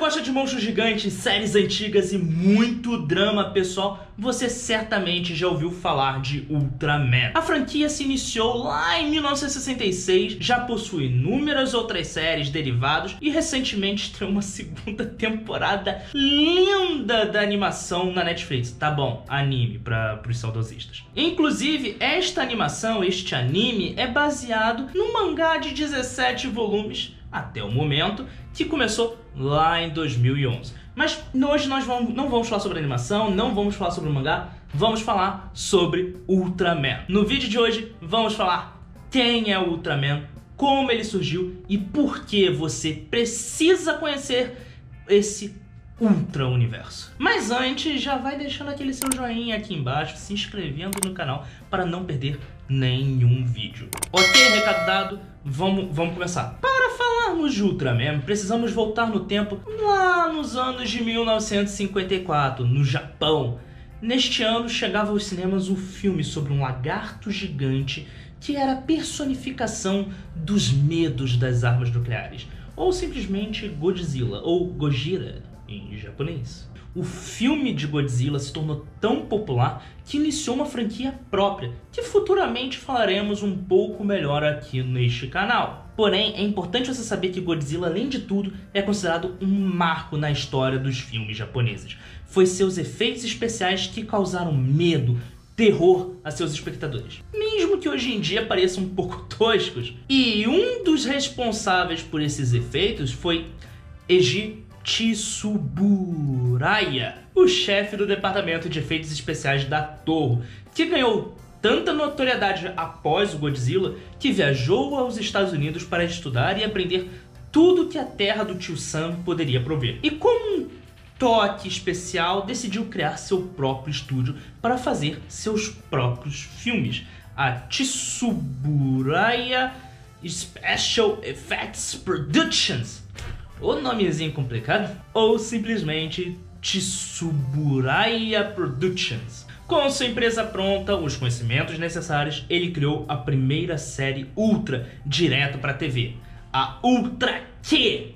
gosta de monstros gigantes, séries antigas e muito drama pessoal, você certamente já ouviu falar de Ultraman. A franquia se iniciou lá em 1966, já possui inúmeras outras séries, derivados e recentemente estreou uma segunda temporada linda da animação na Netflix. Tá bom, anime para os saudosistas. Inclusive, esta animação, este anime, é baseado num mangá de 17 volumes até o momento, que começou lá em 2011. Mas hoje nós vamos, não vamos falar sobre animação, não vamos falar sobre mangá, vamos falar sobre Ultraman. No vídeo de hoje vamos falar quem é o Ultraman, como ele surgiu e por que você precisa conhecer esse Ultra Universo. Mas antes, já vai deixando aquele seu joinha aqui embaixo, se inscrevendo no canal para não perder nenhum vídeo. Ok, recado dado, vamos, vamos começar. Para falarmos de Ultraman, precisamos voltar no tempo lá nos anos de 1954, no Japão. Neste ano chegava aos cinemas um filme sobre um lagarto gigante que era a personificação dos medos das armas nucleares, ou simplesmente Godzilla, ou Gojira em japonês o filme de Godzilla se tornou tão popular que iniciou uma franquia própria, que futuramente falaremos um pouco melhor aqui neste canal. Porém, é importante você saber que Godzilla, além de tudo, é considerado um marco na história dos filmes japoneses. Foi seus efeitos especiais que causaram medo, terror a seus espectadores. Mesmo que hoje em dia pareçam um pouco toscos. E um dos responsáveis por esses efeitos foi Eiji Tsuburaya, o chefe do departamento de efeitos especiais da Torre, que ganhou tanta notoriedade após o Godzilla que viajou aos Estados Unidos para estudar e aprender tudo que a terra do tio Sam poderia prover. E como um toque especial, decidiu criar seu próprio estúdio para fazer seus próprios filmes, a Tsuburaya Special Effects Productions o nomezinho complicado, ou simplesmente Tsuburaya Productions. Com sua empresa pronta, os conhecimentos necessários, ele criou a primeira série Ultra direto para a TV, a Ultra Q.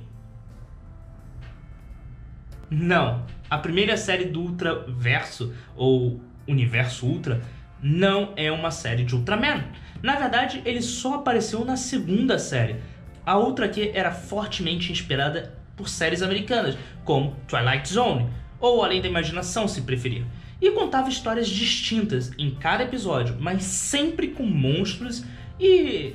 Não, a primeira série do Ultra Verso ou Universo Ultra não é uma série de Ultraman. Na verdade, ele só apareceu na segunda série, a outra aqui era fortemente inspirada por séries americanas, como Twilight Zone, ou Além da Imaginação, se preferir, e contava histórias distintas em cada episódio, mas sempre com monstros e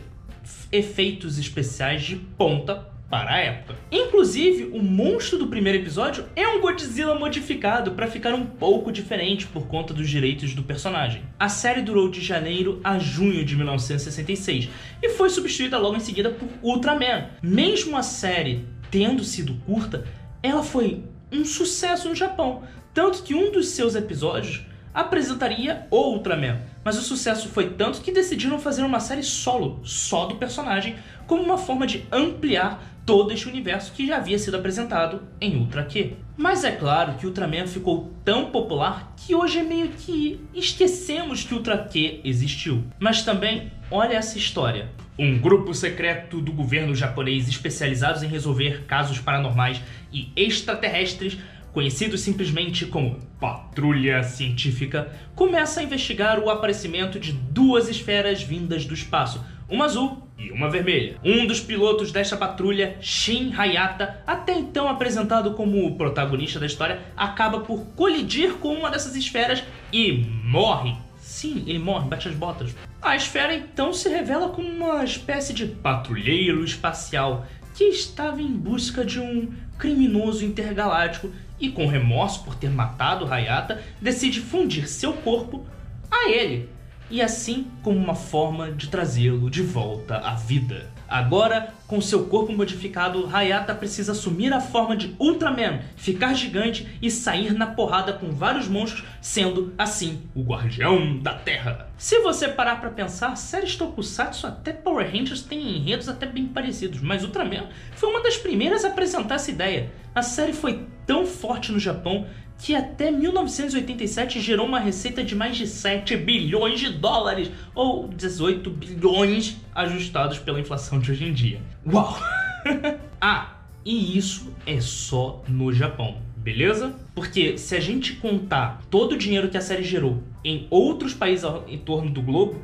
efeitos especiais de ponta para a época. Inclusive, o monstro do primeiro episódio é um Godzilla modificado para ficar um pouco diferente por conta dos direitos do personagem. A série durou de janeiro a junho de 1966 e foi substituída logo em seguida por Ultraman. Mesmo a série tendo sido curta, ela foi um sucesso no Japão, tanto que um dos seus episódios apresentaria Ultraman, mas o sucesso foi tanto que decidiram fazer uma série solo, só do personagem, como uma forma de ampliar todo este universo que já havia sido apresentado em Ultra Q. Mas é claro que Ultraman ficou tão popular que hoje é meio que esquecemos que Ultra Q existiu. Mas também, olha essa história. Um grupo secreto do governo japonês especializados em resolver casos paranormais e extraterrestres conhecidos simplesmente como Patrulha Científica, começa a investigar o aparecimento de duas esferas vindas do espaço, uma azul e uma vermelha. Um dos pilotos desta patrulha, Shin Hayata, até então apresentado como o protagonista da história, acaba por colidir com uma dessas esferas e morre. Sim, ele morre, bate as botas. A esfera então se revela como uma espécie de patrulheiro espacial que estava em busca de um criminoso intergaláctico e, com remorso por ter matado Hayata, decide fundir seu corpo a ele e assim como uma forma de trazê-lo de volta à vida. Agora, com seu corpo modificado, Hayata precisa assumir a forma de Ultraman, ficar gigante e sair na porrada com vários monstros, sendo assim o guardião da Terra. Se você parar para pensar, séries Tokusatsu até Power Rangers têm enredos até bem parecidos, mas Ultraman foi uma das primeiras a apresentar essa ideia. A série foi tão forte no Japão que até 1987 gerou uma receita de mais de 7 bilhões de dólares, ou 18 bilhões ajustados pela inflação de hoje em dia. Uau! ah, E isso é só no Japão, beleza? Porque se a gente contar todo o dinheiro que a série gerou em outros países ao- em torno do globo,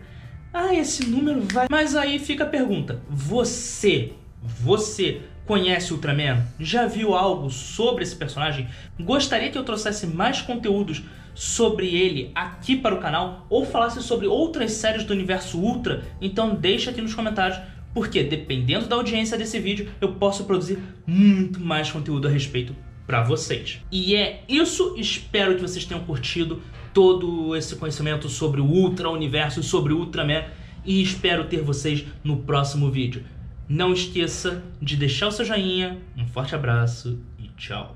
ah, esse número vai. Mas aí fica a pergunta: você, você conhece Ultraman? Já viu algo sobre esse personagem? Gostaria que eu trouxesse mais conteúdos sobre ele aqui para o canal ou falasse sobre outras séries do universo Ultra? Então deixa aqui nos comentários, porque dependendo da audiência desse vídeo, eu posso produzir muito mais conteúdo a respeito para vocês. E é isso, espero que vocês tenham curtido todo esse conhecimento sobre o Ultra Universo, sobre o Ultraman e espero ter vocês no próximo vídeo. Não esqueça de deixar o seu joinha, um forte abraço e tchau.